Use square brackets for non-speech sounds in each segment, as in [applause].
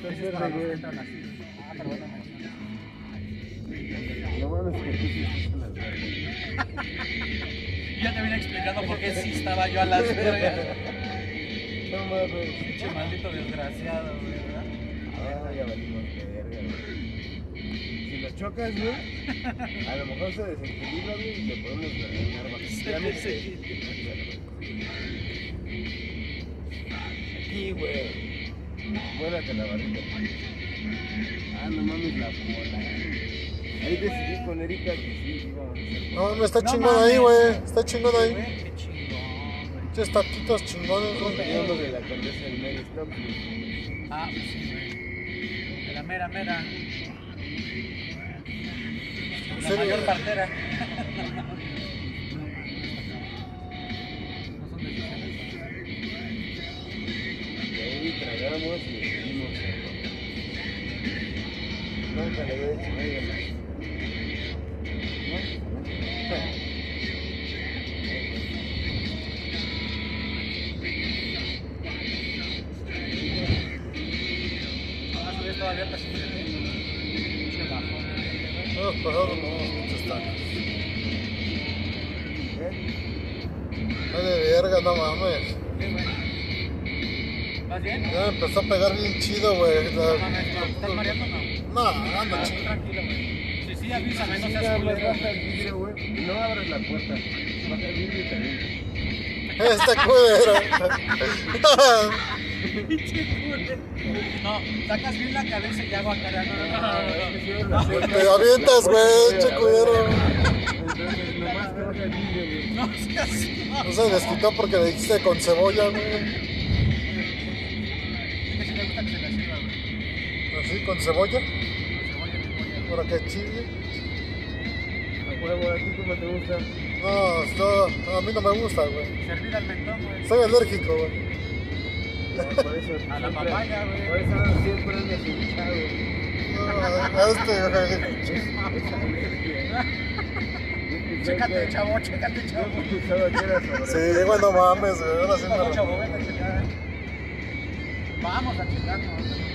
estás Ese es para verde, los que güey. entran así. Ah, menciona. No mames, que tú sí estás. [laughs] Ya te vine explicando por qué sí estaba yo a las vergas. [laughs] No mames. Pinche maldito desgraciado, güey, ¿verdad? Ah, ya valimos verga, güey. Si lo chocas, güey, a lo mejor se desequilibra, güey, y te podemos ganar Se bastante. desequilibra. Aquí, güey. Muérate la barriga. Ah, no mames, la bola. Ahí decidí con Erika que sí, íbamos a hacer. No, no está chingón ahí, güey. Está chingón ahí. Qué chingón, güey. Muchos taquitos chingones, güey. Teníamos de la condesa del Mary Stop, güey. Ah, pues sí, güey. De la mera, mera. La mayor partera. [laughs] Ahí tragamos y. Nunca le voy a decir más. Bajón. No nos pasaron unos muchos tacos. Ay, de verga, no mames. Sí, güey. ¿Vas bien? Ya me empezó a pegar bien chido, güey. No. ¿Estás mareando o no? No, anda Ah, chido. tranquilo, güey. Sí, sí, avísame, no seas culero. vidrio, No abras la puerta. Baja el vidrio y también. Este culero. Pinche culero. No, sacas bien la cabeza y hago acá. No, no, no, no. Te avientas, güey, che culero. Vidrio. No seas. No se desquitó porque le dijiste con cebolla, güey. Así, con cebolla. Con cebolla y cebolla. Para que chile. A huevo, ¿a ti cómo te gusta? No, esto- a mí no me gusta, güey. Servir al mentón, güey. Soy alérgico, güey. No, por eso [laughs] A la papaya, güey. Por eso siempre ando hinchado, güey. No, a este, güey. [laughs] Chécate, chavo, chécate, chavo. Sí, güey, no mames, güey. Ahora sí chavo, me... checar. Vamos a checarnos.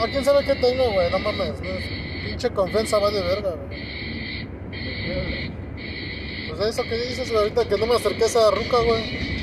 No, quién sabe qué tengo, güey. No mames. Pinche confianza va de verga, güey. Pues eso que dices, güey, ahorita que no me acerqué a esa ruca, güey.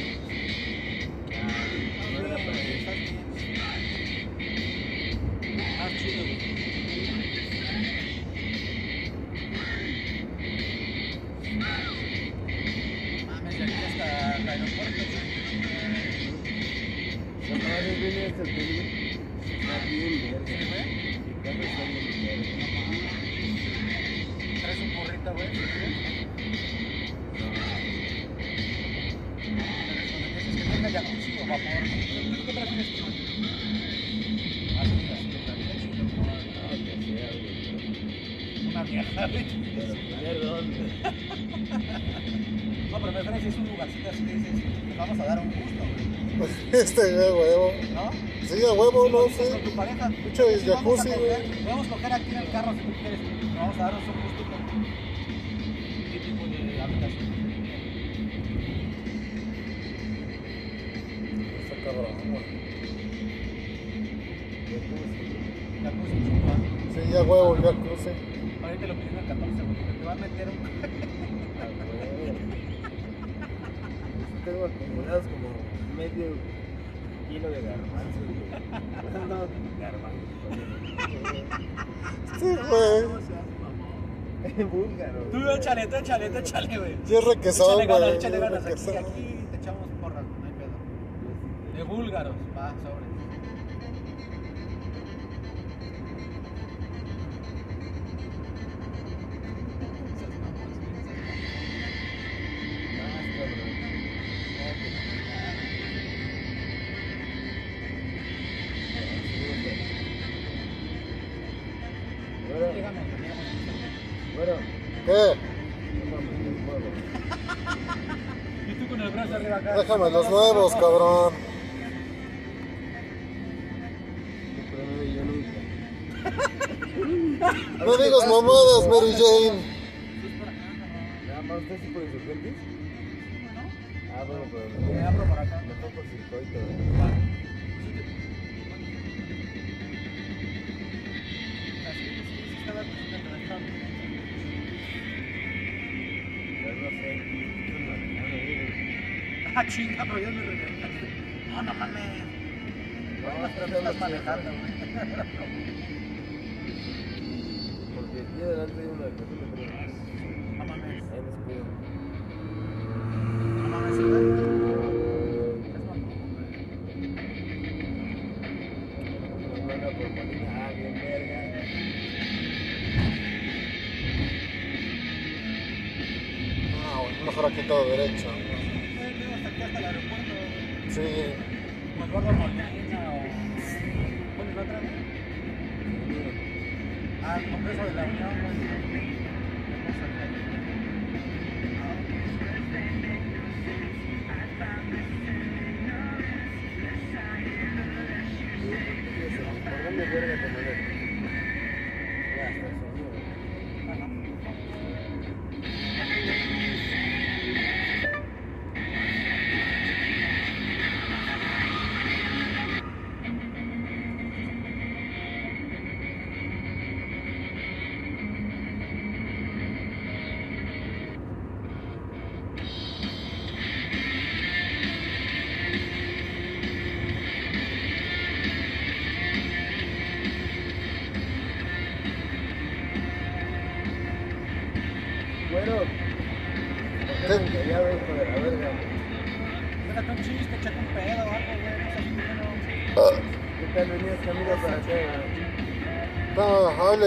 Búlgaro. Tú échale, tú échale, tú échale, güey. Sí, es requesón, Échale ganas, güey. échale ganas. Aquí, aquí te echamos porras, no hay pedo. De búlgaros, va, sobre. Déjame los nuevos, cabrón. No digas mamadas, Mary Jane. Ah, chinga, pero yo me. No, no mames. No, no, creo que manejando. Porque aquí adelante hay una que No mames. Ahí Mejor aquí todo derecho.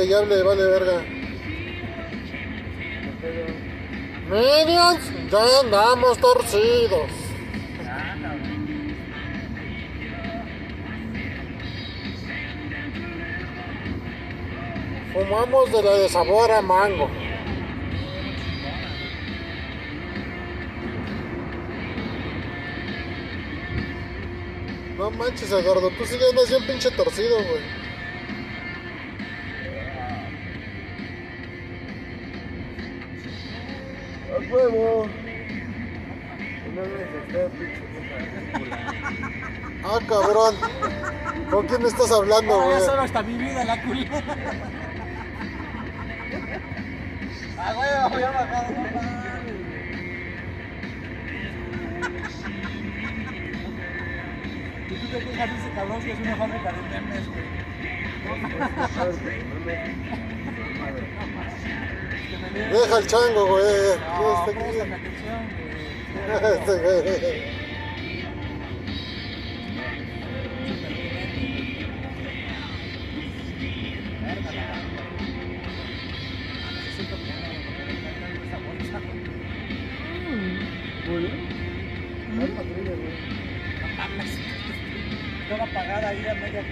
hable y vale verga. Medios, ya andamos torcidos. Fumamos de la de sabor a mango. No manches, Eduardo, tú sí andas bien pinche torcido, güey. estás hablando, güey? Ahora solo hasta mi vida la culpa. [laughs] ah, a bajar, tú te ese que es de? Deja el chango, güey. Güey. [laughs] Este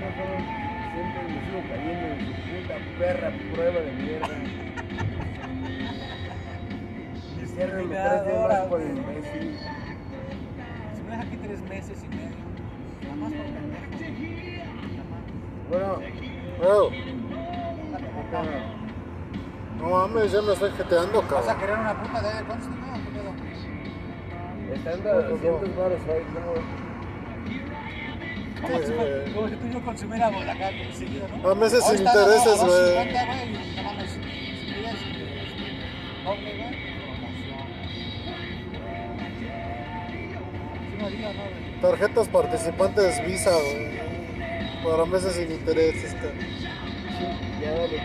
no joder, siempre me sigo cayendo en su puta perra prueba de mierda. Cierren los tres días más por el Messi. Si me deja aquí tres meses y medio, nada más por pendejo. Bueno, bueno. No mames, ya me estoy jeteando, cabrón. ¿Vas a querer una puta de cuántos te quedan? Están a 200 baros ahí, cabrón. Como, si, güey. como si tú y yo consumiéramos acá seguido, ¿no? A meses sin intereses, güey. 250, güey, y no mames, si quieres, doble, güey, promoción. Sí me haría, ¿no? güey? Tarjetas participantes Visa, güey. Para meses sin intereses, cabrón. Ya dale.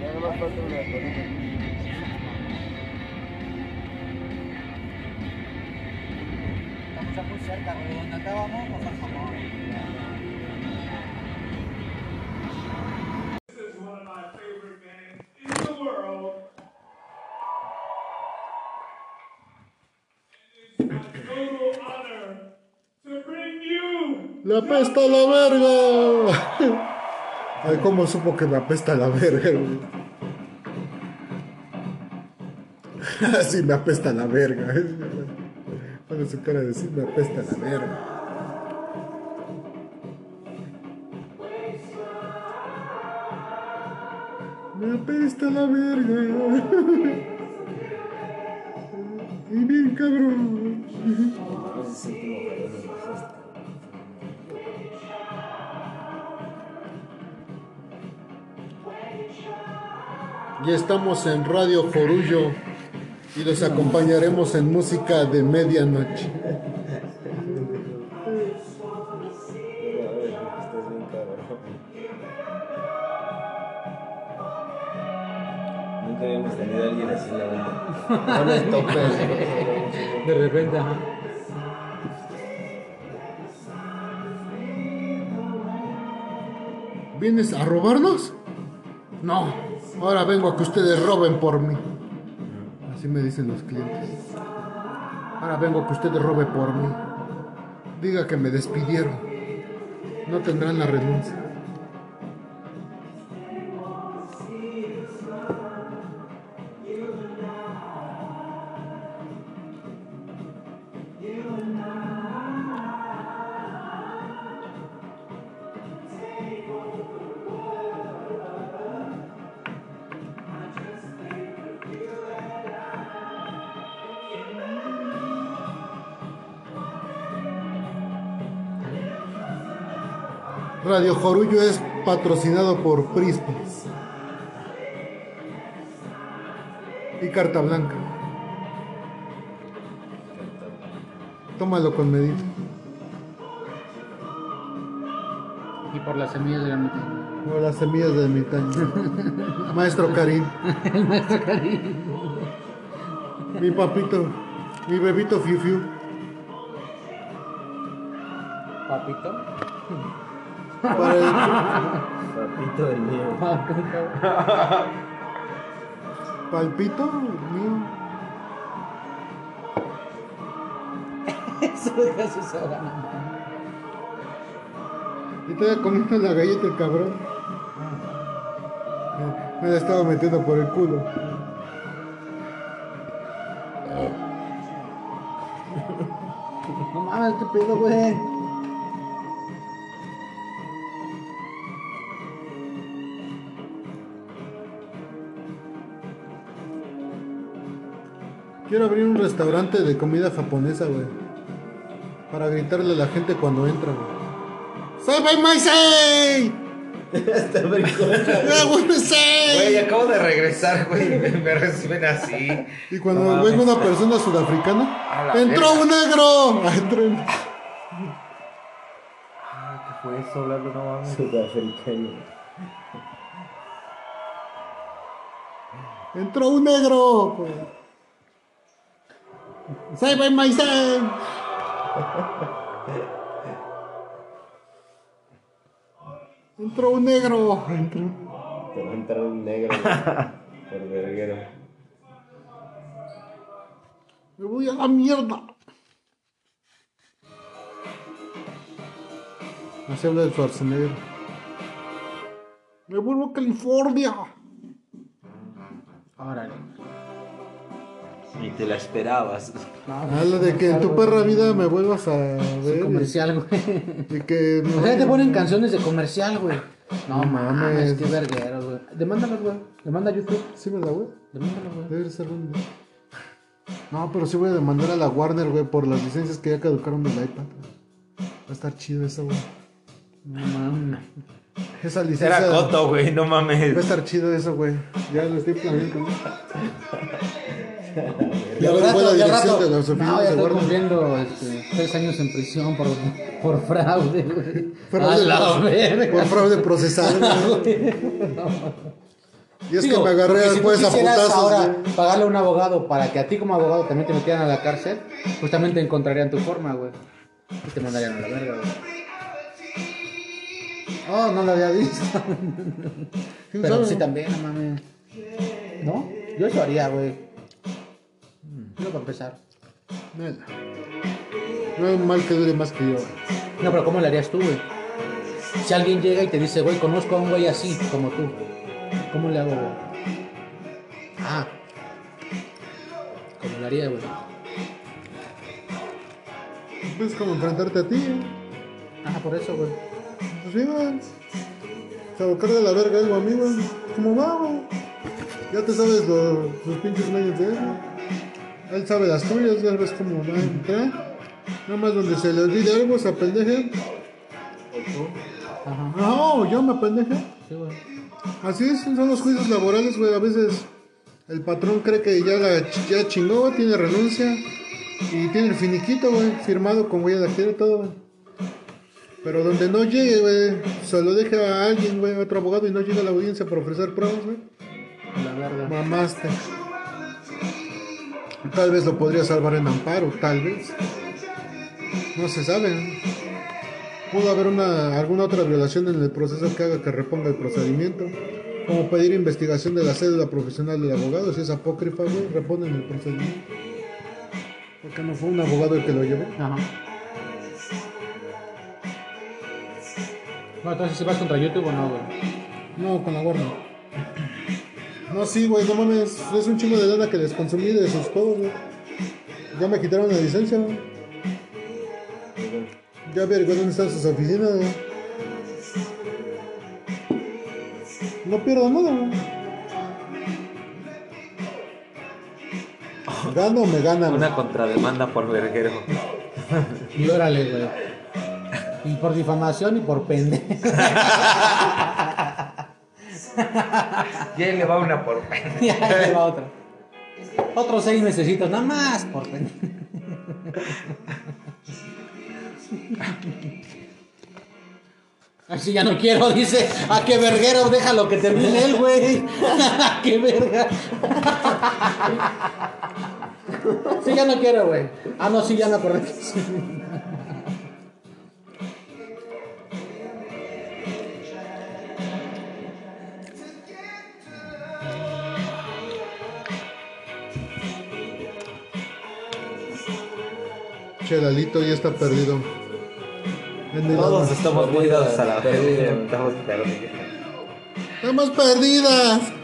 Ya no más falta una it's my total honor to bring you ¡Le apesta la verga! [laughs] Ay, cómo supo que me apesta la verga, güey. [laughs] Sí, me apesta la verga. Pone su cara de decir, me apesta la verga. Me apesta la verga. [laughs] Y bien cabrón. Ya estamos en Radio Jorullo y los acompañaremos en música de medianoche. Pero a ver, estás bien cabrón. Nunca habíamos tenido a alguien así en la banda. No es tope. De repente, ajá. ¿Vienes a robarnos? No, ahora vengo a que ustedes roben por mí. Así me dicen los clientes. Ahora vengo que ustedes roben por mí. Diga que me despidieron. No tendrán la renuncia. Radio Jorullo es patrocinado por Prisma y Carta Blanca. Tómalo con medida. Y por las semillas de la mitad. Como las semillas de mi taño. [laughs] Maestro Karim. El maestro Karim. Mi papito. Mi bebito Fiu Fiu. Papito. Para el, Papito del mío. [laughs] Palpito mío. Eso deja su soga. Y todavía comiendo la galleta el cabrón. Me- Me la estaba metiendo por el culo. No mames, qué pedo, güey. Quiero abrir un restaurante de comida japonesa, güey. Para gritarle a la gente cuando entra, güey. ¡Sai Maisei! Está brincona. [laughs] Güey, acabo de regresar, güey. Me, [laughs] me reciben así. Y cuando No venga una persona sudafricana, ¡entró verga. un negro! Ah, [laughs] entró un- Ah, ¿qué fue eso, Lalo? No mames. Sudafricano. ¡Entró un negro! pues. ¡Sai Maisei! Entró un negro. Entró. Te va a entrar un negro [laughs] por verguero. Me voy a la mierda. Así habla de Schwarzenegger. Me vuelvo a California. Órale. Ni te la esperabas. No, Ah, lo de que en tu perra vida me vuelvas a [laughs] ver. comercial, güey. Y, que me O sea, te ponen canciones de comercial, güey. No No mames, mames. qué vergueros, güey. Demándalos, güey. Demanda a YouTube. Sí, ¿verdad, güey? Demándalos, güey. Debe ser un... No, pero sí voy a demandar a la Warner, güey, por las licencias que ya caducaron del iPad. Va a estar chido eso, güey. No mames. Esa licencia... Era Coto, güey, no Va a mames. estar chido eso, güey. Ya lo estoy planeando. ¿no? Ya la rato, al dirección rato, de no, oficinas ya de estoy cumpliendo este, tres años en prisión por, por fraude, güey. Fraude A la por- verga. Por fraude procesal, güey. [laughs] Y es Digo, que me agarré si juez a quisieras putazos, ahora güey. pagarle a un abogado para que a ti como abogado también te metieran a la cárcel, pues también te encontrarían tu forma, güey. Y te mandarían a la verga, güey. Oh, no lo había visto. [laughs] ¿Quién Pero sabe? sí también, no mames. ¿No? Yo eso haría, güey. Yo para empezar. Nada. No es mal que dure más que yo. No, pero ¿cómo le harías tú, güey? Si alguien llega y te dice, güey, conozco a un güey así, como tú. ¿Cómo le hago, güey? Ah. ¿Cómo le haría, güey? Es como enfrentarte a ti. ¿eh? Ah, por eso, güey. Pues sí, güey. Sabocar de la verga algo a mí, güey. ¿Cómo va, güey? Ya te sabes los, sus pinches medios de él, güey. Él sabe las tuyas, ya ves cómo va a entrar. Nada más donde se le olvide algo, se apendeje. Ajá. No, yo me apendeje. Sí, güey. Así es, son los juicios laborales, güey. A veces el patrón cree que ya la ya chingó, tiene renuncia y tiene el finiquito, güey, firmado con huella dactilar y todo, güey. Pero donde no llegue, güey, se lo deja a alguien, güey, a otro abogado y no llega a la audiencia para ofrecer pruebas, güey. La verga. Mamaste. Tal vez lo podría salvar en amparo, tal vez. No se sabe. Pudo haber una, alguna otra violación en el proceso que haga que reponga el procedimiento. Como pedir investigación de la cédula profesional del abogado. Si es apócrifa, güey, reponen el procedimiento. Porque no fue un abogado el que lo llevó. Ajá. Bueno, entonces si vas contra YouTube o no, güey. No, con la Warner. No, sí, güey, no mames. Es un chingo de lana que les consumí de sus juegos, güey. Ya me quitaron la licencia, güey. Ya averigué dónde están sus oficinas, güey. No pierdo nada, güey. Gano o me ganan. Una contrademanda por verguero. Y órale, güey. Y por difamación y por pende. Y ahí le va una por [laughs] y ahí va otra. Otros seis necesitos, nada más por pende. Así ya no quiero, dice. ¿A qué verguero? Déjalo que termine el güey. [laughs] ¿A qué verga? Sí, ya no quiero, güey. Ah, no, sí, ya me acordé. Que sí. Che, Lalito ya está perdido. Todos estamos muy dados a la verga. Estamos perdidos. Estamos perdidas.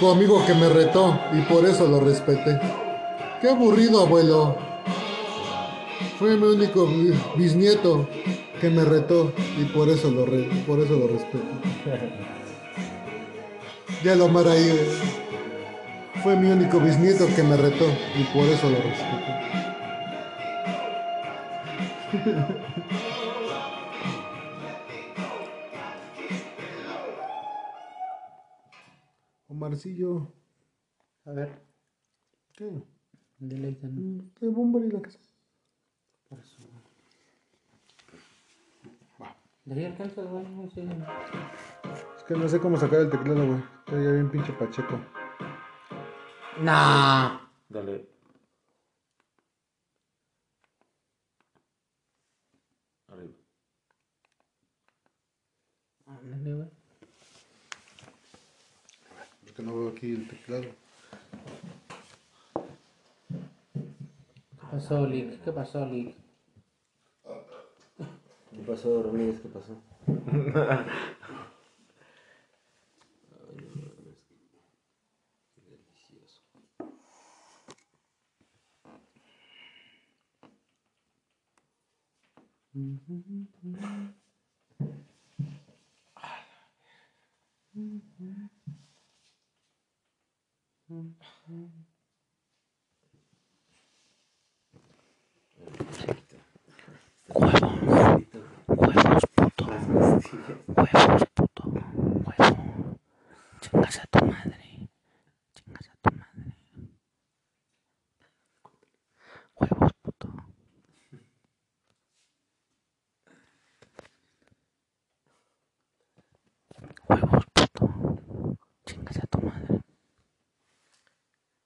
Único amigo que me retó y por eso lo respeté. Qué aburrido, abuelo. Fue mi único bi- bisnieto que me retó y por eso lo, re- por eso lo respeto. [laughs] Ya lo amar ahí. güey. Fue mi único bisnieto que me retó y por eso lo respeto. [laughs] sencillo. A ver. ¿Qué? Deleítanos. De mm, bomba y la casa. Por eso. Va. De ahí alcanza, güey. No sé. Es que no sé cómo sacar el teclado, güey. Está ya bien pinche pacheco. Nah. Dale. Arriba. Ah, Ándale, güey que no veo aquí el teclado. ¿Qué pasó, Lick? ¿Qué pasó, Lick? ¿Qué pasó, Ramírez? ¿Qué pasó [laughs] puto. Huevos, puto. Huevo. Chingas a tu madre. Chingas a tu madre. Huevos, puto. Huevos, puto. Chingas a tu madre.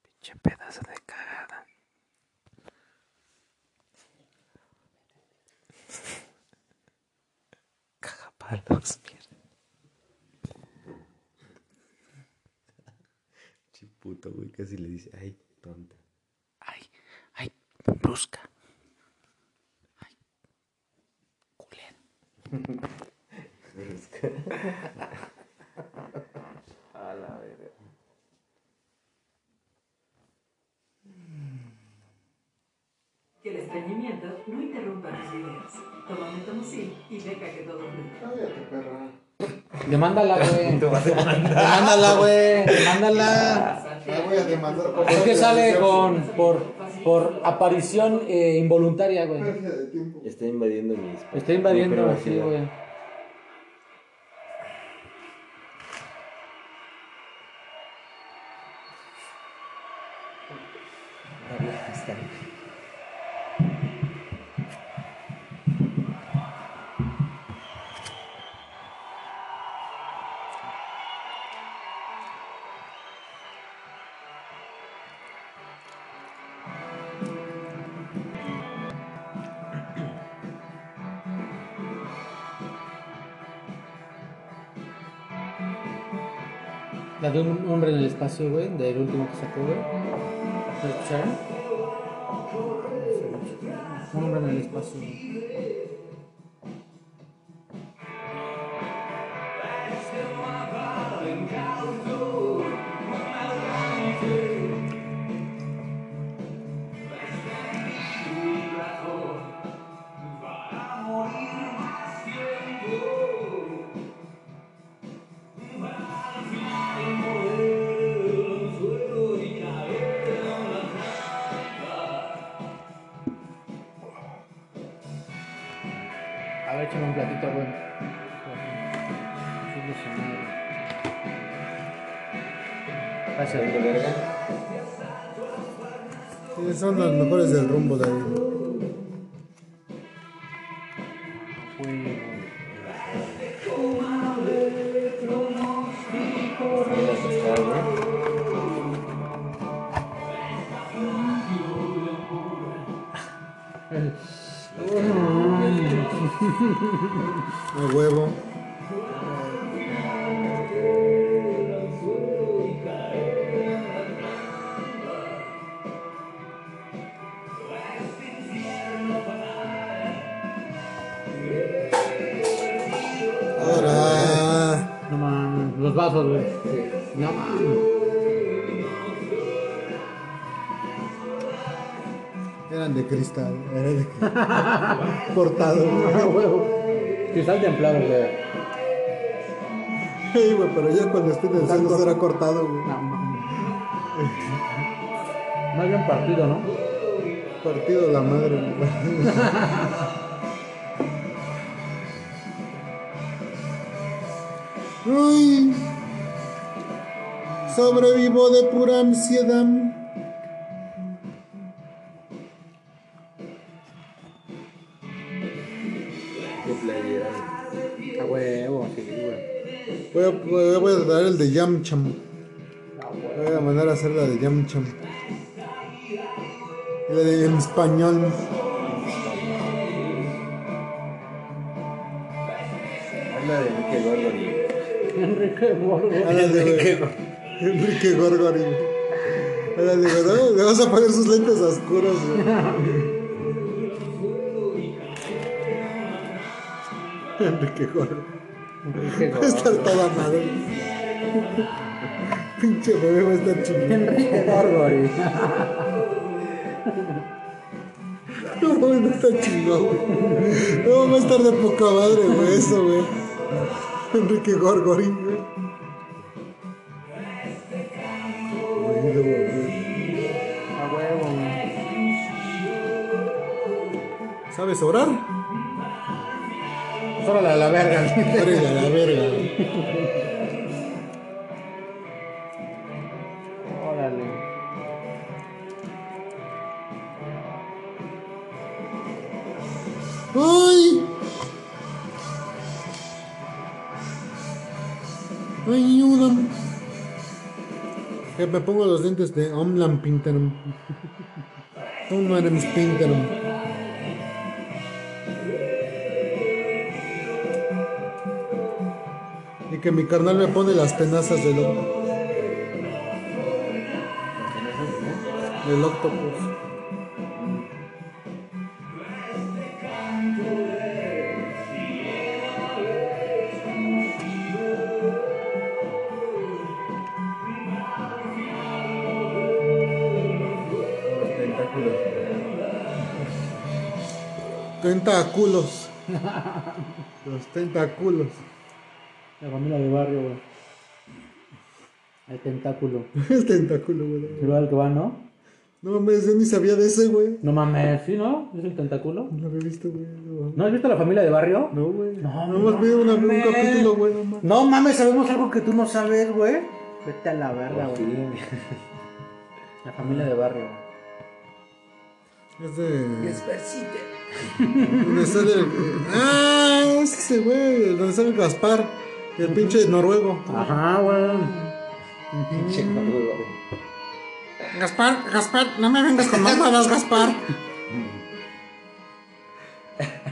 Pinche pedazo de cagada. Cagapalos, mierda. Güey, casi le dice, ay, tonta. Ay, ay, brusca. Ay, culera. [laughs] [laughs] A la verga. Que el estreñimiento no interrumpa tus ideas. Toma metomucil y deja que todo fluya. Cállate, perra. Demándala, güey. [laughs] Demándala, güey. Demándala. La voy a demandar por Es que sale con por, por aparición eh, involuntaria, güey. Está invadiendo mis... Está invadiendo, mi sí, güey. La de un hombre en el espacio, güey, del último que sacó, güey. Un hombre en el espacio. Cristal. [laughs] Cortado. [laughs] Ah. Cristal templado, güey. Sí, güey, pero ya cuando esté en el centro será cortado, güey. No. Más bien partido, ¿no? Partido la madre. [laughs] Uy, sobrevivo de pura ansiedad. Voy a, voy a- dar el de Yamcham. Voy a mandar a hacer la de Yamcham. La de en español. Habla de Enrique Gordo y... Enrique Gordo. Ah, la de, Enrique Gorgori. Ahora digo, ¿no? Le vas a poner sus lentes oscuros. [laughs] Enrique Gorgori. Enrique Va a estar Gorgori. toda madre. [laughs] Pinche bebé va a estar chingón. Enrique Gorgori. No mames, no está chingón, güey. No, va a estar de poca madre, güey, eso, güey. Enrique Gorgori, güey. Güey, no mames. A huevo, güey. ¿Sabes orar? Pues órale a la verga. Órale a la verga. Órale. ¡Ay! Ayúdame. Que me pongo los lentes de Omlan Pinterum. Eres Pinterum. Que mi carnal me pone las tenazas del octopus. Del octopus. Los tentáculos. Tentáculos. Los tentáculos. La familia de barrio, güey. El tentáculo. [laughs] El tentáculo, güey. ¿Sí lo que va, no? No mames, yo ni sabía de ese, güey. No mames, ¿sí, no? ¿Es el tentáculo? No lo había visto, güey. No, ¿No has visto la familia de barrio? no, güey. No, No, hemos visto un mames. capítulo, güey, no mames. No mames, sabemos algo que tú no sabes, güey. Vete a la verga, Oh, güey. [laughs] La familia de barrio. Es de. Donde sale el. ¡Ah! Es ese, güey. Donde sale el Gaspar. El pinche noruego. Ajá, güey. Pinche noruego. Gaspar, Gaspar, no me vengas con mamadas, Gaspar. [laughs]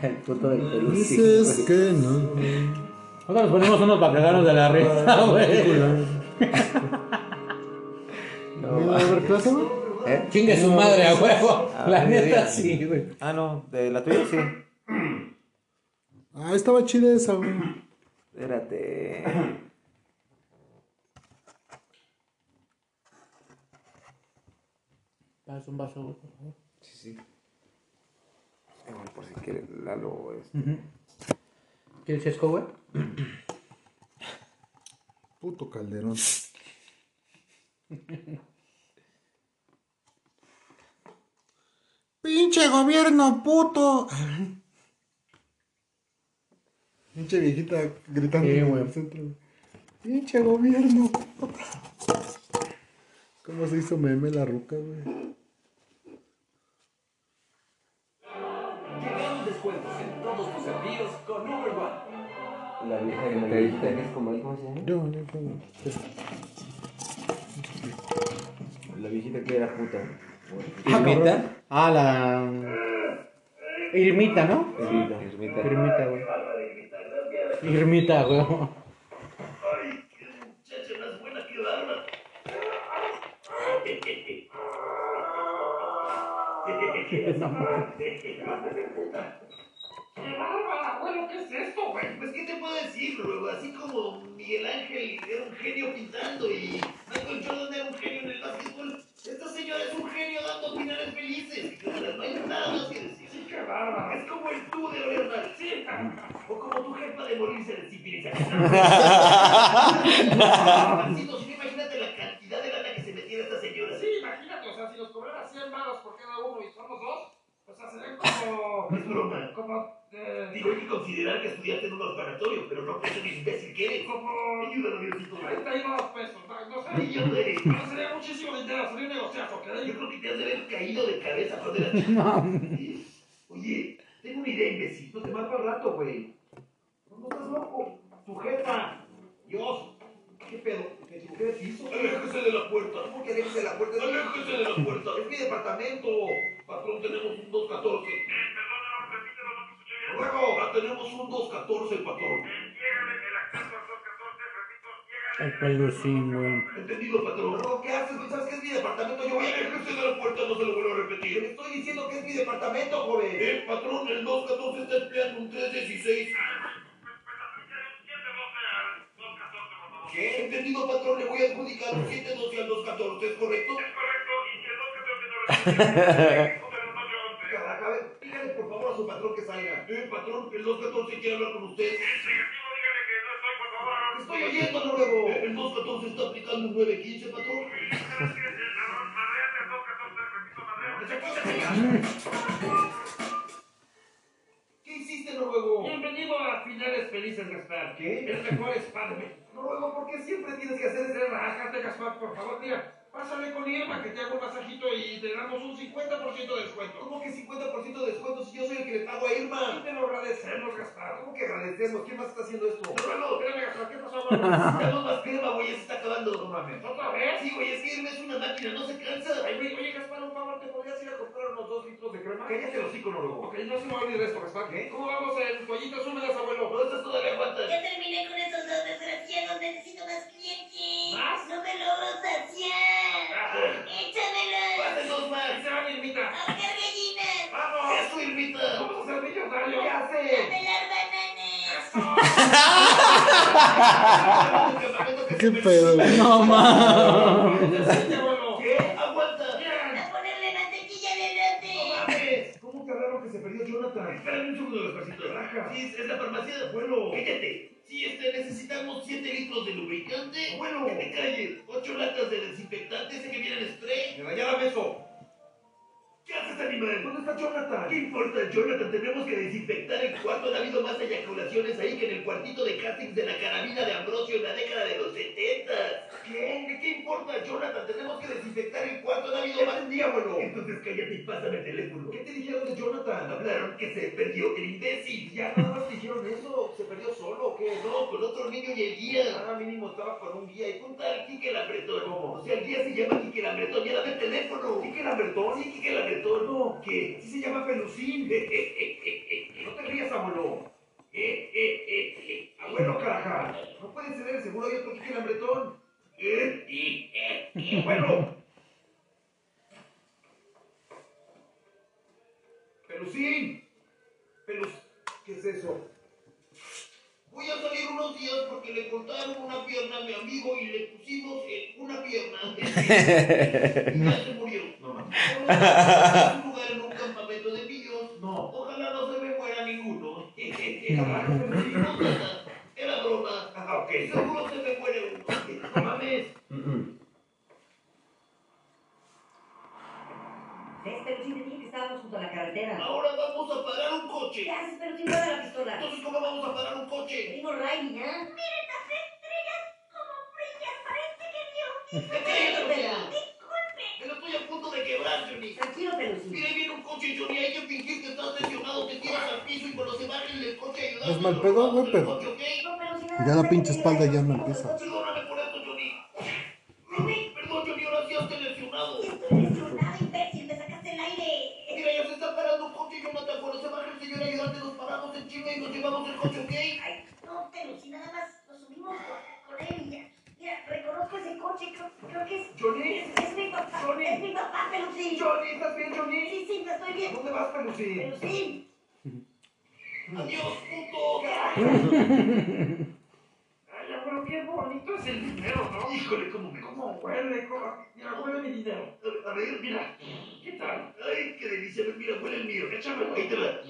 El puto del peluche. Dices que no. Ahora nos ponemos unos para cagarnos de la risa, güey. Mira, a ver, clase, güey. ¿Eh? Chingue su madre a huevo. Ah, [laughs] La neta sí. sí, güey. Ah, no, de la tuya sí. Ah, estaba chida esa, güey. Espérate. [clears throat] Dale un vaso, güey, por favor. Sí, sí. Igual por si quiere Lalo. este. ¿Quieres chesco, güey? [clears throat] Puto calderón. [laughs] Pinche gobierno puto. Pinche viejita gritando Sí, en el centro. Pinche gobierno. ¿Cómo se hizo meme la ruca, güey? Llegaron descuentos en todos tus envíos con Uber One. La vieja que te dice que es como ¿cómo se llama? Yo, yo, yo. La viejita que era puta. ¿Irmita? Ah, la. Irmita, ¿no? Irmita. Irmita. Irmita, güey. Irmita, güey. Ay, qué muchacha más buena que barba. ¡Qué barba! Bueno, ¿qué es esto, güey? Pues, ¿qué te puedo decir, luego? Así como Miguel Ángel era un genio pintando y Michael Jordan era un genio en el básquetbol, esta señora es un genio dando finales felices. No hay nada más que decir. Qué. Es como el tú de. Sí, o como tu jefa de morirse de [laughs] sífilis. Imagínate la cantidad de lana que se metiera esta señora. Sí, imagínate, o sea, si nos cobrara 100 baros por cada uno y somos dos, o sea, serían como. No es broma. como. Eh, Digo, hay que considerar que estudiaste en un orfanatorio, pero no por eso un imbécil que eres. como. Ayúdame, Diosito. 32 pesos, no, no sé. Ayúdame. Pero sería muchísimo dinero, sería un negociazo, ¿ok? Yo creo que te has de haber caído de cabeza cuando eras chico. Oye, tengo una idea, imbécil. No te mato al rato, güey. No, no estás loco. Tu jefa. Dios. ¿Qué pedo? ¿Me equivoqué de piso? Aléjese de la puerta. ¿Cómo que aléjese de la puerta? Aléjese de la puerta. Es mi departamento. Patrón, tenemos un 214. Luego, ah, tenemos un 214, patrón. El pelucín, güey. ¿Entendido, patrón? Pero, ¿qué haces? ¿No sabes que es mi departamento? Yo voy a... Déjese de la puerta, no se lo vuelvo a repetir. estoy diciendo que es mi departamento, joven. El patrón, el 214 está empleando un 316. ¿Qué? ¿Entendido, patrón? Le voy a adjudicar un 712 al 214, ¿es correcto? Caraca, a ver, dígale por favor a su patrón que salga. Eh, patrón, el 214 quiere hablar con usted. Te estoy oyendo, Noruego. El 214 está aplicando un 915, patrón. ¿Qué hiciste, Noruego? Bienvenido a Finales Felices, Gaspar. ¿Qué? El mejor Spider-Man. Noruego, ¿por qué siempre tienes que hacer ese Relájate, Gaspar, por favor. Mira, pásale con Irma que te hago un masajito y te damos un 50% de descuento. ¿Cómo que 50% de descuento si yo soy el que le pago a Y Irma? te lo agradecemos, Gaspar. ¿Cómo que agradecemos? ¿Quién más está haciendo esto? Noruego, Espérame, Gaspar, ¿qué pasó, [laughs] güey? necesitamos más crema, güey, ya se está acabando. No mames. ¿Otra vez? Sí, güey, es que Irma es una máquina, no se cansa. Ay, güey, oye, Gaspar, un favor, ¿te podrías ir a comprar unos dos litros de crema? Cállate hocico, Noruego. Ok, no se me va a olvidar esto, Gaspar. ¿Qué? ¿Cómo vamos en toallitas húmedas, abuelo? No, estas todavía aguantan. Ya terminé con esos dos desgraciados, necesito más clientes. ¿Más? No me logro saciar. Dos ahí más. se va mi Irmita. A buscar gallinas. ¡Vamos! Eso, Irmita. ¡Vamos a ser millonarios! ¿Qué A hace? pelar bananas. [laughs] ¿Qué pedo? No mames. ¿Qué? Aguanta. A ponerle mantequilla de No elote. mames. ¿Cómo que hablaron que se perdió Jonathan? Espérame un segundo, despacito. Raja. Sí, es, es la farmacia de abuelo. Cállate. Sí, este, necesitamos 7 litros de lubricante. Abuelo. Que te calles. 8 latas de desinfectante, ese que viene en spray. Me rayaba eso. ¿Qué haces, animal? ¿Dónde está Jonathan? ¿Qué importa, Jonathan? Tenemos que desinfectar el cuarto. Ha habido más eyaculaciones ahí que en el cuartito de castings de la carabina de Ambrosio en la década de los 70. ¿Qué? ¿Qué importa, Jonathan? Tenemos que desinfectar el cuarto. Ha habido más. abuelo. Entonces cállate y pásame el teléfono. ¿Qué te dijeron de Jonathan? Hablaron que se perdió el imbécil. Ya nada más dijeron eso. ¿Se perdió solo o qué? No, con otro niño y el guía. Ah, mínimo estaba con un guía y Un tal Quique Lambretón. ¿Cómo? O sea, el guía se llama Quique Lambretón. Ya dame el teléfono. ¿Quique Lambertón? Sí, Quique Lambretón. No. ¿Qué? Sí se llama Pelusín. No te rías, abuelo. Abuelo, caraja. No puede ser el seguro hay otro Quique Lambretón. Abuelo. Pelusín. Pelus... ¿Qué es eso? Voy a salir unos días porque le cortaron una pierna a mi amigo y le pusimos eh, una pierna. y [laughs] ya se murió. Lugar en un campamento de. No. Ojalá no se me muera ninguno. Era broma. Ah, ok. Seguro se me muere uno. No mames. ¿Ves, Pelucín? Te dije que estábamos junto a la carretera. Ahora vamos a parar un ¿Qué coche. haces, Pelucín? Mueve la pistola. Entonces, ¿cómo vamos a parar un coche? Riley, ¿ya? Miren las estrellas como brillan. Parece que Dios [laughs] quiso. Cállate, Espera. Disculpe. Pero estoy a punto de quebrar, Johnny. Tranquilo, Pelucín. Mira, ahí Johnny. Hay que fingir que estás lesionado, te tiras al piso y cuando se baje el coche ayudar. Es mal pedo, güey, pero- Ya la pinche espalda ya no empieza. Perdóname por esto, Johnny. Perdón, Johnny, ahora sí has lesionado. Estoy lesionado, imbécil. Me sacaste el aire. Mira, ya se está parando un coche, Jonathan. Cuando se baje el señor ayudante, nos paramos en chinga y nos llevamos el coche, ¿ok? Ay, no, Pelusín, nada más nos subimos con, con él y ya. Mira, reconozco ese coche. Creo, creo que es, Johnny. es, es mi papá. Johnny. Es mi papá, Pelusín. Johnny, ¿estás bien, Johnny? Sí, sí, me estoy ¿A bien. dónde vas, Pelusín? Pelusín. Adiós, puto. [laughs] Ay, abuelo, qué bonito es el dinero, ¿no? Híjole, cómo me ¿Cómo huele? ¿Cómo? Mira, huele mi dinero. A a ver, mira. ¿Qué tal? Ay, qué delicia. Mira, huele el mío. Échamelo. Ahí te va.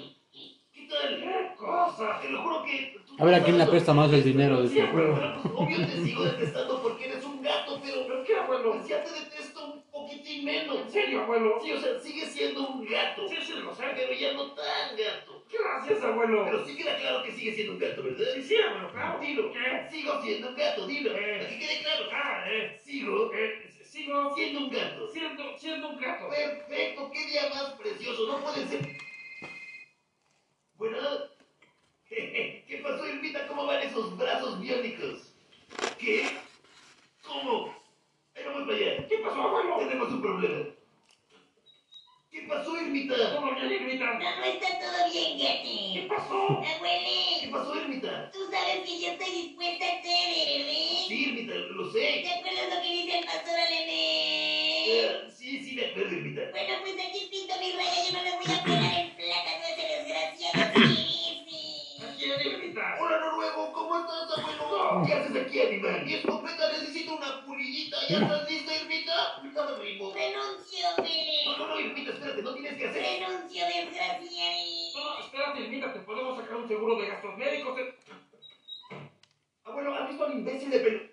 ¿Qué tal? ¿Qué cosa? Te lo juro que... A ver a quién le apesta más el dinero. Dice. Bueno, pues, obvio te sigo detestando porque eres un gato, pero... ¿Pero qué, abuelo? Pues ya te detesto un poquitín menos. ¿En serio, abuelo? Sí, o sea, sigue siendo un gato. Sí, sí, lo sé. Pero ya no tan gato. Gracias, abuelo. Pero sí queda claro que sigue siendo un gato, ¿verdad? Sí, sí, abuelo, claro. Dilo. ¿Qué? Sigo siendo un gato, dilo. Eh. Aquí quede claro. Ah, eh. Sigo eh, sigo siendo un gato. siendo, siendo un gato. Perfecto, qué día más precioso. No puede ser. Bueno. [laughs] ¿Qué pasó, Irmita? ¿Cómo van esos brazos biónicos? ¿Qué? ¿Cómo? Ahí vamos para allá. ¿Qué pasó, abuelo? Tenemos un problema. ¿Qué pasó, Irmita? ¿Cómo viene Irmita? No, no está todo bien, ¿Qué Gati. pasó? ¿Qué Abuele, pasó, Irmita? tú sabes que yo estoy dispuesta a todo, ¿verdad? Sí, Irmita, lo sé. ¿Te acuerdas lo que dice el pastor Alemé? Eh, Sí, sí, me acuerdo, Irmita. Bueno, pues aquí pinto mi raya, yo no me voy a ¿Qué haces aquí, animal? Mi escopeta necesita una pulidita. ¿Ya estás lista, Irmita? Dame. Renuncio, Mele. No, no, no, Irmita, espérate, no tienes que hacer. Renuncio, desgraciado. No, espérate, mira, te podemos sacar un seguro de gastos médicos. eh. Abuelo, ¿has visto al imbécil de pelo?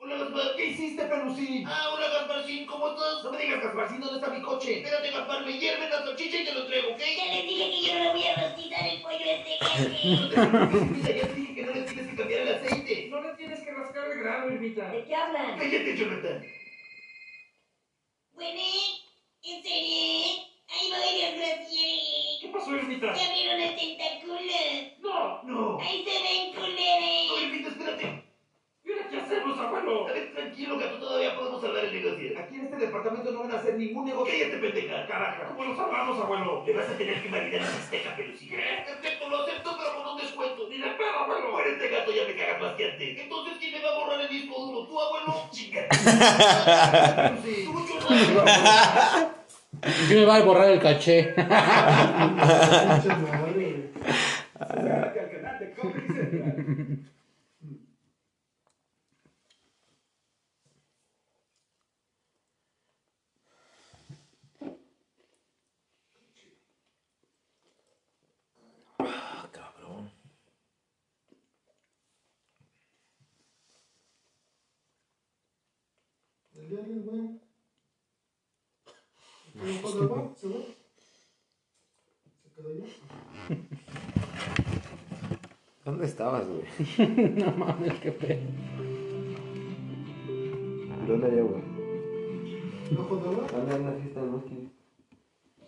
Hola, Gaspar. ¿Qué hiciste, Pelusín? Ah, hola, Gasparcín, ¿cómo estás? No me digas, Gasparcín, ¿dónde está mi coche? Espérate, Gaspar, me hierve la salchicha y te lo entrego, ¿ok? Ya les dije que yo no le voy a rostizar el pollo a este [laughs] jefe. No ya te dije que no le tienes que cambiar el aceite. No le tienes que rascar el grano, Irmita. ¿De qué hablan? Cállate, Jonathan. Bueno, ¿en serio? Ahí voy, desgraciado. ¿Qué pasó, Irmita? Se abrieron el tentáculo. No, No. Ahí se ven, No, culeres. Irmita, espérate. ¿Y ahora qué hacemos, abuelo? Tranquilo, gato, todavía podemos salvar el negocio. Aquí en este departamento no van a hacer ningún negocio. Cállate, pendeja. Caraja, ¿cómo lo salvamos, abuelo? Le vas a tener que maridar a Azteca, Pelusín. Perfecto, lo acepto, pero con un descuento. Ni de pedo, abuelo. Muérete, gato, ya me cagas más que antes. Entonces, ¿quién me va a borrar el disco duro? ¿Tu abuelo? [laughs] Chingate. Sí. Tú, Jonathan. ¿Quién me va a borrar el caché? [laughs] [laughs] Pinche madre, güey. al canal de Comedy Central. Cabrón. El. [laughs] ¿Dónde estabas, güey? [laughs] no mames, qué pedo. ¿Dónde va? ¿Dónde anda la fiesta?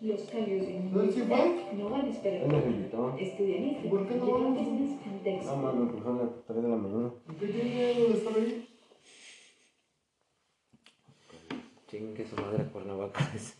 Los cambios en ¿No se no van a esperar. Nos invitó. Este. ¿Por qué no vamos? No, mames, pues son las 3 de la mañana. ¿Y qué tiene de estar ahí? Chingue su madre Cuernavaca. [laughs]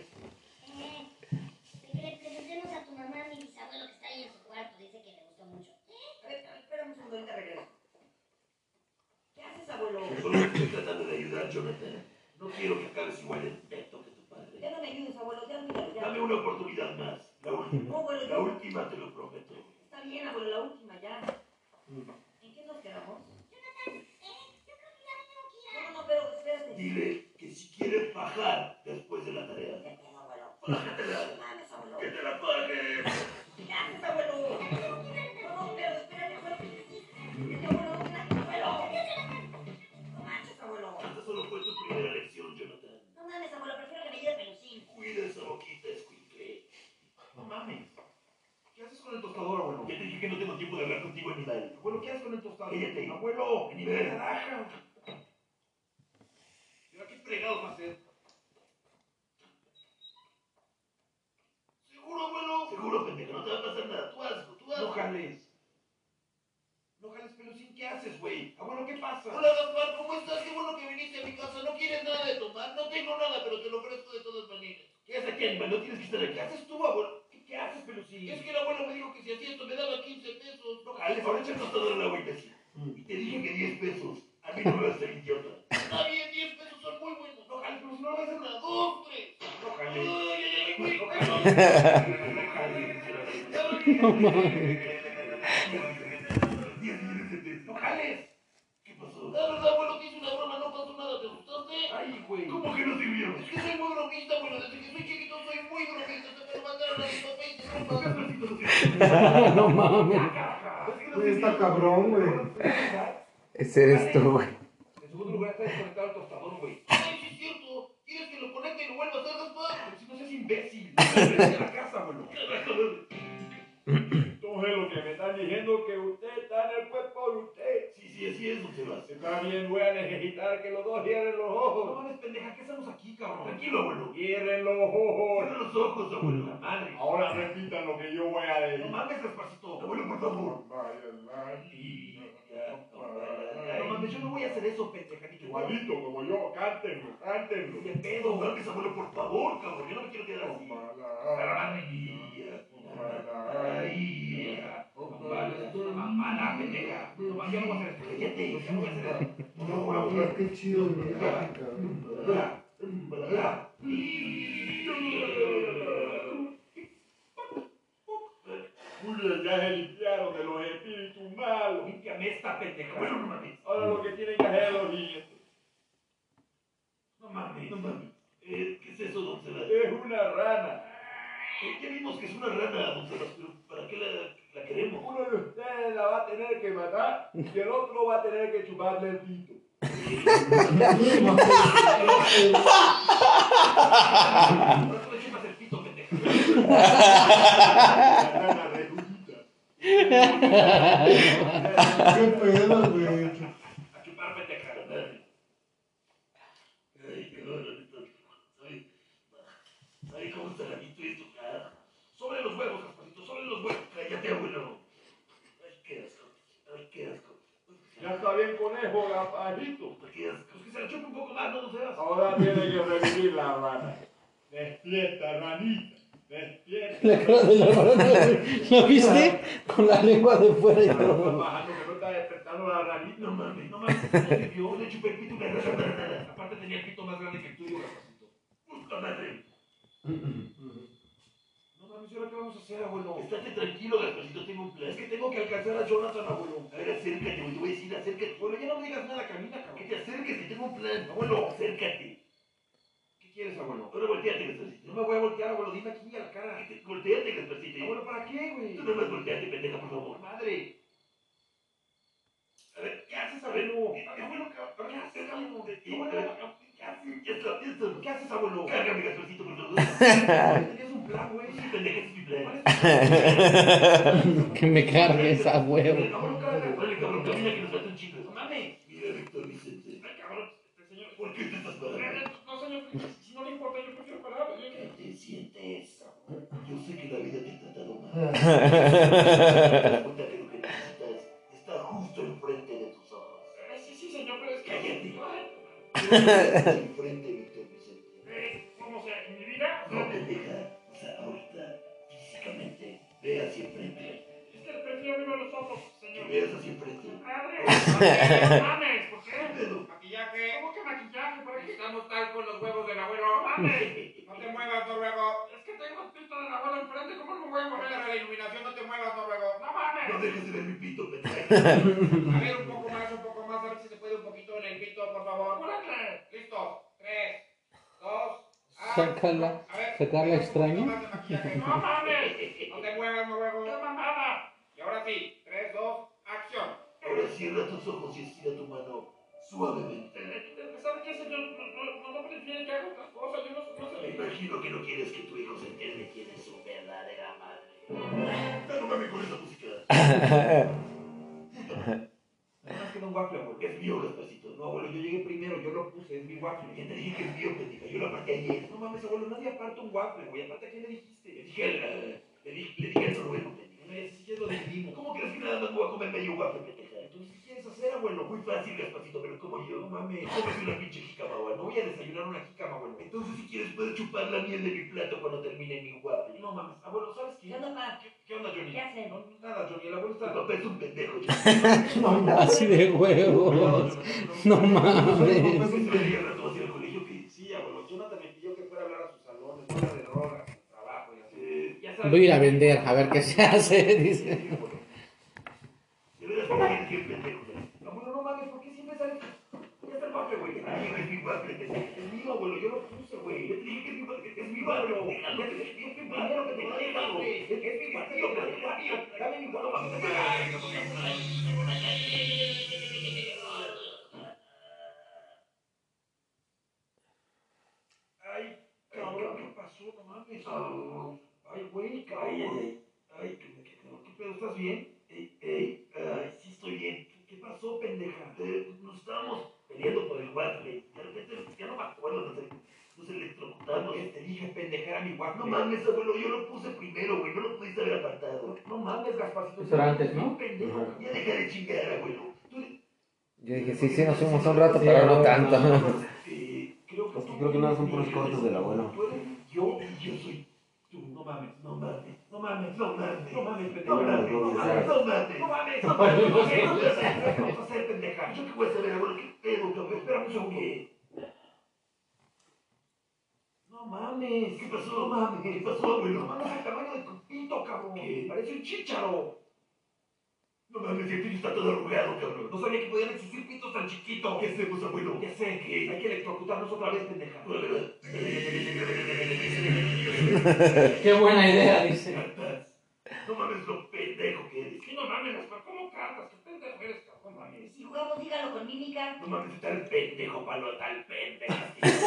Ese eres tú, güey. En segundo lugar, está desconectado el tostador, güey. Ay, sí es cierto. ¿Quieres que lo conecte y lo vuelva a hacer? Pero si no seas imbécil. Vete a la casa, abuelo. [laughs] Entonces lo que me están diciendo que usted está en el cuerpo de usted. Sí, sí, así es, don Sebas. Está bien, voy a necesitar que los dos cierren los No ojos. mames, pendeja, ¿qué hacemos aquí, cabrón? Tranquilo, abuelo. Cierren los ojos. Cierra los ojos, abuelo. La madre. Ahora repitan lo que yo voy a No decir. mames, Gasparcito. Abuelo, por favor. No mames, yo no voy a hacer eso, pendeja. Ni que Igualito como yo, cántenlo, cántenlo. ¿Qué pedo? mames, abuelo, por favor, cabrón. Yo no me quiero quedar así. Mamada, pendeja. No, voy a hacer esto. cállate. Ya no voy a hacer esto. No, qué chido, cabrón. Bien, ya se limpiaron de los espíritus malos. Límpiame esta pendeja. Abuelo, no mames. Ahora lo que tienen que hacer es lo siguiente. No mames. No mames. Eh, ¿Qué es eso, don Sebas? Es una rana. Eh, ya vimos que es una rana, don Sebas, pero ¿para qué la, la queremos? Uno de ustedes la va a tener que matar y el otro va a tener que chuparle el pito. Qué pedo, güey. A chupar, pendeja. Ay, cabrón, esto- Ay, ay, ¿cómo está la visto esto? Ah, Sobre los huevos, Gasparito, sobre los huevos. Cállate, abuelo. Ay, qué asco. Ay, qué asco. Ya está bien conejo, gapajito. Ay, qué asco. Pues que se la chupe un poco más, ¿no, don Sebas? Ahora tiene que revivir la rana. Despierta, ranita. La cara de la rana. ¿Lo viste? Con la lengua de fuera y todo. que no está despertando la ranita. No mames. No mames, no se vio. Le chupé el pito una rana. Aparte tenía el pito más grande que el tuyo, Gasparito. Puta madre. No mames, ¿y ahora qué vamos a hacer, abuelo? Estate tranquilo, Gasparcito, tengo un plan. Es que tengo que alcanzar a Jonathan, abuelo. A ver, acércate, güey. Te voy a decir, acércate. Abuelo, ya no me digas nada, camina, Que cabrón. te acerques, que tengo un plan. Abuelo, acércate. ¿Qué quieres, abuelo? Ahora volteate, Gasparcito. No me voy a voltear, abuelo. Dime aquí a la cara. Te- Volteate, Gasparcito. Abuelo, ¿para qué, güey? Tú nomás volteate, pendeja, por favor. Madre. A ver, ¿Qué haces, abuelo? ¿Qué haces, abuelo? ¿Qué haces? ¿Qué haces, abuelo? Cárgame, Gasparcito, por favor. Tenías un plan, güey. Sí, pendeja, ese es mi plan. [laughs] Que me cargues a huevo. Abuelo, carga. Órale, cabrón, camina que nos falta un chingo. No mames. Mira, Víctor Vicente. Ay, cabrón. Este señor. ¿Por qué te estás parando? No, señor. Si no le importa, yo prefiero parar. ¿Qué te sientes? Yo sé que la vida te ha tratado mal. Ah. Te das cuenta que lo que necesitas está justo enfrente de tus ojos. Sí, sí, señor, pero es que. Cállate. Enfrente, Víctor Vicente. eh, ¿Cómo sea? ¿En mi vida? No, pendeja. O sea, ahorita, físicamente, ve hacia enfrente. Es que prefiero abrir los ojos, Que señor. veas hacia enfrente. Abre. No mames, ¿por qué? Maquillaje. ¿Cómo que maquillaje? ¿Para qué? Necesitamos tal con los huevos del abuelo. No mames. No te muevas, Noruego. Es pito del abuelo enfrente. ¿Cómo no me voy a mover a la iluminación? No te muevas, Noruego. No No mames. dejes de ver mi pito, pendeja. [laughs] A ver, un poco más, un poco más. A ver si se puede un poquito en el pito, por favor. ¡Apúrate! Listo. Tres, dos. ah. Sácala. A ver, Sacarla extraña. ¡No mames! No te muevas, Noruego. ¡Qué mamada! Y ahora sí. Tres, dos, acción. Ahora cierra tus ojos y estira tu mano suavemente. ¿Sabe qué, señor? No, no, no prefiere que haga otras cosas. Yo no, no Me sé. imagino que no quieres que tu hijo se entere quién es su verdadera madre. Ya no mames con esa música. Más que no un waffle, abuelo. Es mío, Gasparcito. No, abuelo, yo llegué primero, yo lo puse, es mi waffle. Ya te dije que es mío, pendeja. Yo lo aparté ayer. No mames, abuelo, nadie aparta un waffle, güey. Aparte, ¿a quién le dijiste? Le dije al. eh, Le dije, le dije al Noruego, pendeja. No, si quieres lo decidimos. ¿Cómo crees que nada más me voy a comer medio waffle, pendeja? Entonces, ¿qué quieres hacer, abuelo? Muy fácil, Gasparito, pero como yo. No mames, cómete una pinche abuelo. No voy a desayunar una jícama, abuelo. Entonces, si quieres, puedes chupar la miel de mi plato cuando termine mi waffle. No mames, abuelo, ¿sabes qué? ¿Qué onda, pa? ¿Qué, qué onda, Johnny? ¿Qué hacen? No, nada, Johnny, el abuelo está. Tu papá es un pendejo, Así de huevos. No mames. Sí, abuelo, Jonathan me pidió que fuera a hablar a salones, fuera de drogas, trabajo y así. Voy a ir a vender, a ver qué se hace, dice. De veras, ¿por qué eres bien pendejo, güey? Abuelo, no mames, ¿por qué siempre sales? Ya está el waffle, güey. Te dije que es mi waffle, pendejo. Es mío, abuelo, yo lo puse, güey. Yo te dije que es mi waffle, que es mi waffle. Ya te dije que es mi primero que te lo he dado. Es es mi waffle, tío, pero es mío. Dame mi waffle. Ay, cabrón, ¿qué pasó? No mames. Ay, güey, cabrón. Ay. ¿Estás bien? Ey, ey, ay, sí estoy bien. ¿Qué, pasó, pendeja? Eh, nos estábamos peleando por el waffle. De repente, ya no me acuerdo, nos electrocutamos. Te dije, pendeja, era mi waffle. No mames, abuelo, yo lo puse primero, güey. No lo pudiste haber apartado. No mames, Gasparcito. Eso era antes, ¿no? Pendejo, ya deja de chingar, abuelo. Yo dije, sí, sí, nos fuimos un rato, pero no tanto. Eh, creo que Porque creo que nada son puros cortes del abuelo. Yo y yo soy tú. No mames, no mames, no mames, no mames, no mames. No mames, no mames, no mames, no mames, no mames, no mames. No mames. No mames. No mames. No mames. No dice. No mames no mames. No mames. No mames, está el pendejo palo tal pendejo. Dígalo, que es muy divertido, cabrón. No mames, pendeja, ¿de qué estás hablando? Pinche amargado, güey. Vámonos, luego. Ahora yo sí dentro, güey. Órale, Yo también. Yo soy yo, cabrón. No mames, ¿por qué llamas pendeja? A ver, ahí voy. No puedes hablar, luego. ¿Qué sí ya sé, Jonathan? Sí, va. Tienen que adivinar el nombre de la película. Ok. A ver. Eh, pobre diablo. Los nacos también lloran. Eh, pinche gato. No mames, ¿qué mamones No puedes hablar, son? luego. Eh, Titanic, pero con naco. Mira,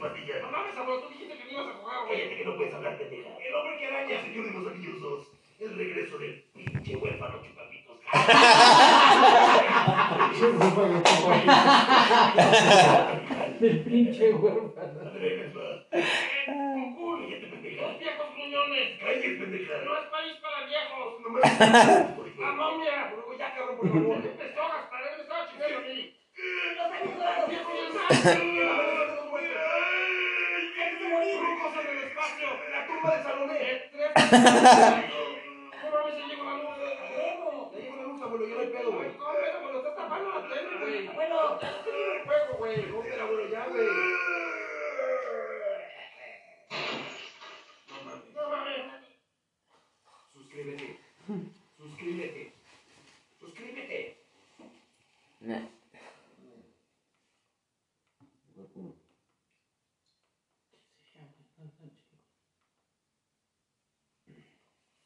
patillas. No mames, abuelo, tú dijiste que no ibas a jugar, güey. Cállate que no puedes hablar, pendeja. El hombre que araña, el señor de los anillos 2. El regreso del pinche huérfano chupapitos. [laughs] El pinche huérfano. Cállate, pendeja. Los viejos gruñones. Cállate, pendeja. No es país para viejos. No me La momia. Luego ya, cabrón, por favor. Empezó a gastar, él estaba chingando a mí. Los años Rucos en el espacio. La tumba de Salomé. No mames, se llegó la luz. Luego. Ya llegó la luz, abuelo, ya no hay pedo, güey. No, lo estás tapando la tele, güey. Abuelo. Tiene el juego, güey. No, pero abuelo, ya, güey. No mames. No mames. Suscríbete. Suscríbete. Suscríbete. Nah.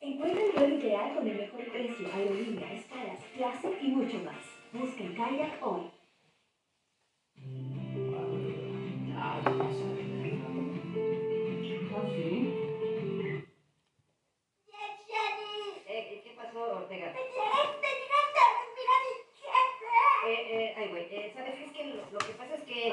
Encuentra el vuelo ideal con el mejor precio, aerolínea, escalas, clase y mucho más. Busca en Kayak hoy. Eh, ¿qué- ¿Qué pasó, Ortega? Eh, eh, ay, güey, eh, ¿sabes qué? Es que lo, lo que pasa es que...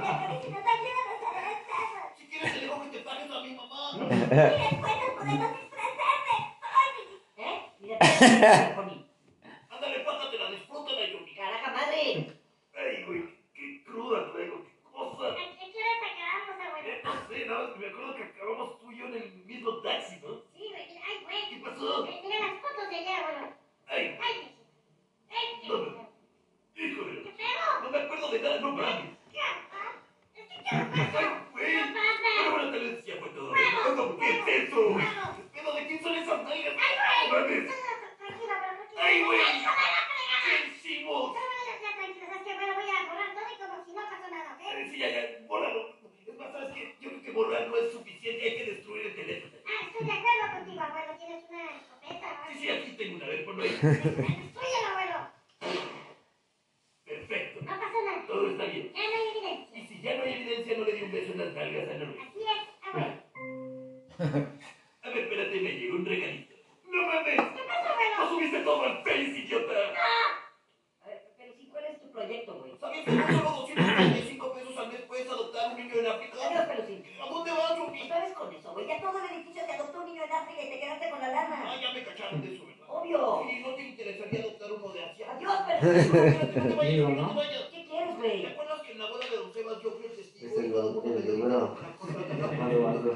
algo, algo.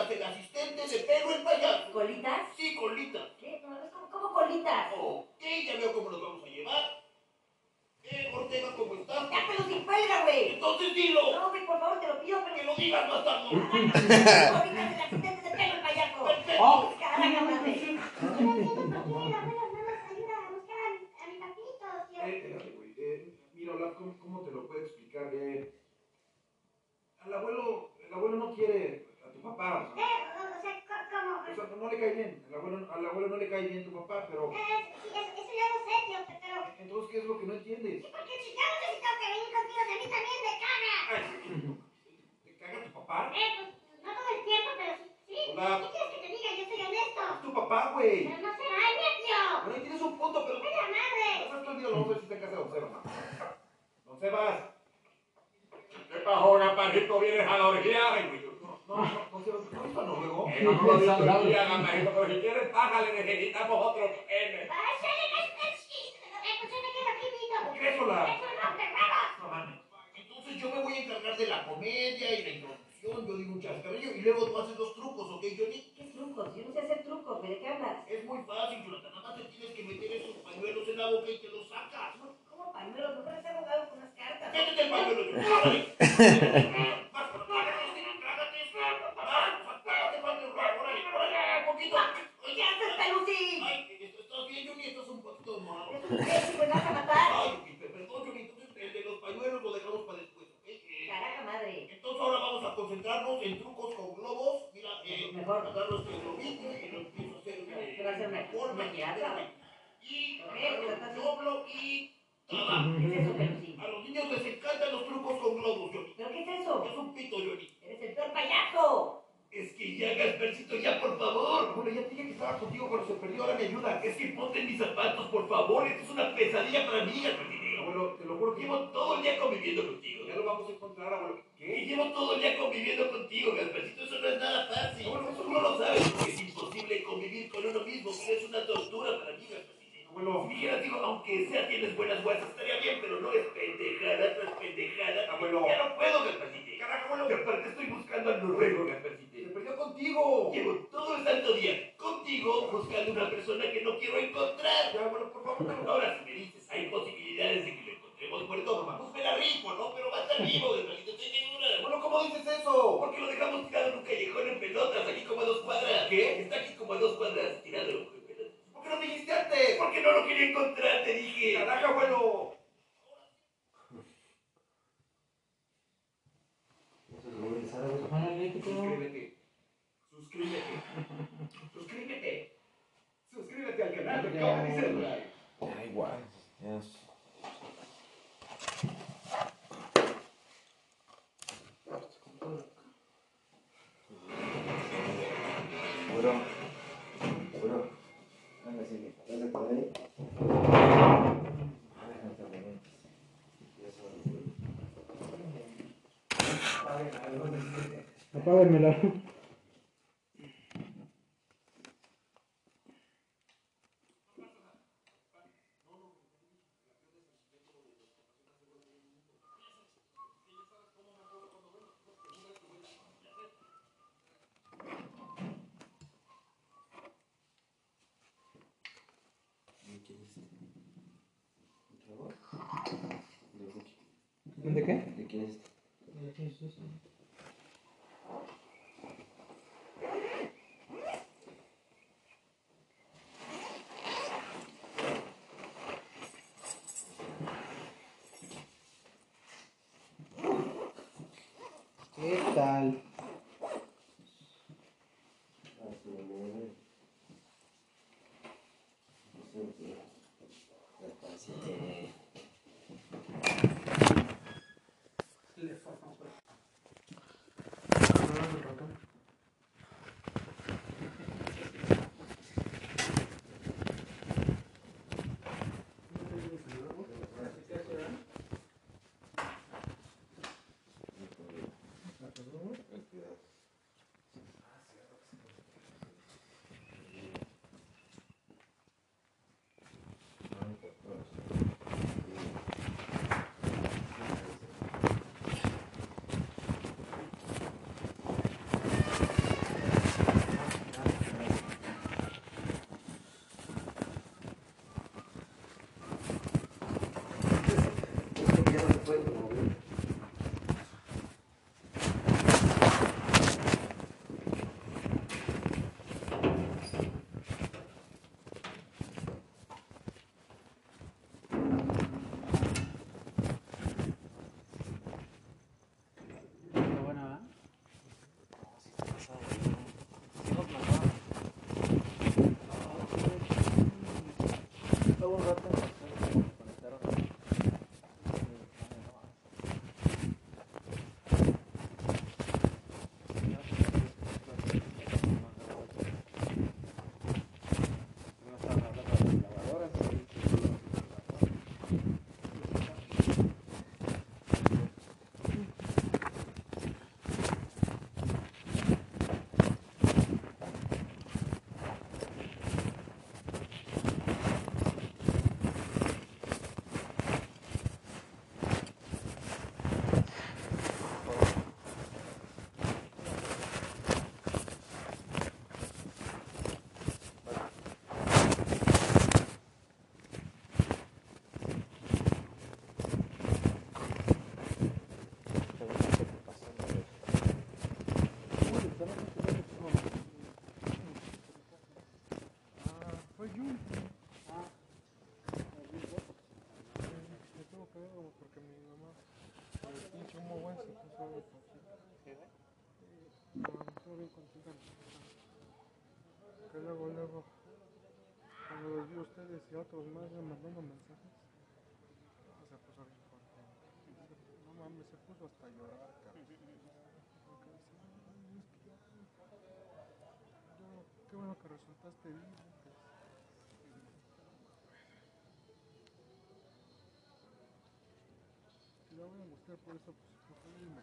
las del asistente de Pedro el payaso. ¿Colitas? Sí, colitas. ¿Qué? ¿Cómo, cómo colitas? Ok, ya veo cómo los vamos a llevar. Eh, Ortega, ¿cómo estás? Ya, pero sin cuelga, güey. Entonces dilo. No, güey, por favor, te lo pido, pero... Que lo digas más tarde. Colitas del [laughs] asistente de Pedro el payaso. Perfecto. Oh. Caramba, güey. mira, ¿cómo, ¿cómo, te lo puedo explicar? Eh, al abuelo, el abuelo no quiere tu papá. Eh, o sea, ¿cómo? O sea, no, no le cae bien. Al abuelo, al abuelo no le cae bien tu papá, pero. Eh, eh sí, eso, ya lo sé, tío, pero. Entonces, ¿qué es lo que no entiendes? Sí, porque chingado yo sí tengo que venir contigo, a mí también me caga. Ay, ¿Te caga tu papá? Eh, pues no todo el tiempo, pero sí. ¿Qué quieres que te diga? Yo soy honesto. Es tu papá, güey. Pero no se baña, tío. Bueno, tienes un punto, pero. ¡Ay, la madre! No, no, no, no, no, si está casado, Sebas. Don Sebas. ¿Qué pajona, parrito? ¿Vienes a la orgía? Ay, güey. No, no, no, no, luego. No, no, no, no, no, pero si quieres pájale, necesitamos otro M. Crésola. No mames. Entonces yo me voy a encargar de la comedia y la introducción, yo digo un chascarrillo y luego tú haces dos trucos, ¿ok, Johnny? ¿Qué trucos? Yo no sé hacer trucos, ¿de qué hablas? Es muy fácil, Flota, nada más tienes que meter esos pañuelos en la boca y te los sacas. ¿Cómo pañuelos? Nunca les he abogado con unas cartas. ¡Métete el pañuelo! Ay, estás bien, Johnny, estás un poquito perdón, Johnny, el de los pañuelos lo dejamos para después, eh, Caraca madre. Entonces ahora vamos a concentrarnos en trucos con globos. Mira, eh, y a los niños les encantan los trucos con globos, Johnny. ¿Pero qué es eso? Es un pito, Johnny. ¡Eres el peor payaso! Es que ya Gaspercito favor. Bueno, ya dije que estaba contigo cuando se perdió, ahora me ayuda. Es que ponte en mis zapatos, por favor. Esto es una pesadilla para mí, Gaspercito. Abuelo, te lo juro que llevo todo el día conviviendo contigo. Ya lo vamos a encontrar, abuelo. ¿Qué? llevo todo el día conviviendo contigo, Gaspercito. Eso no es nada fácil. Abuelo, eso no lo sabes, porque es imposible convivir con uno mismo. Es una tortura para mí, Gasperito. Abuelo. Si dijeras, digo, aunque sea tienes buenas guasas, estaría bien, pero no es pendejada tras pendejada. Abuelo. Ya no puedo, Gasperito. Carajo, abuelo. Aparte estoy buscando al noruego, Gasperito. Contigo. Llevo todo el santo día contigo buscando una persona que no quiero encontrar. Ya, bueno, por favor. Ahora, si me dices, hay posibilidades de que lo encontremos muerto, búsquela rico, ¿no? Pero va a estar vivo, Gasperito, estoy segura. Bueno, ¿cómo dices eso? Porque lo dejamos tirado en un callejón en pelotas, aquí como a dos cuadras. ¿Qué? Está aquí como a dos cuadras, tirado en pelotas. ¿Por qué no me dijiste antes? Porque no lo quería encontrar, te dije. Carajo, abuelo. Suscríbete. Suscríbete. Suscríbete. Suscríbete al canal de Comedy Central. Ya, igual. Ya es- Bueno, bueno. Venga, sigue. Dale por ahí. Apáguenmela. ¿De qué? ¿De quién es este? ¿Qué tal? Estuvo bien contenta. Que luego, luego, cuando los vi a ustedes y otros más me mandando mensajes, se puso bien contenta. No mames, se puso hasta llorar, cabrón. Porque dice, "Ay, es que yo- qué bueno que resultaste vivo. pues". Si la voy a por eso, pues y me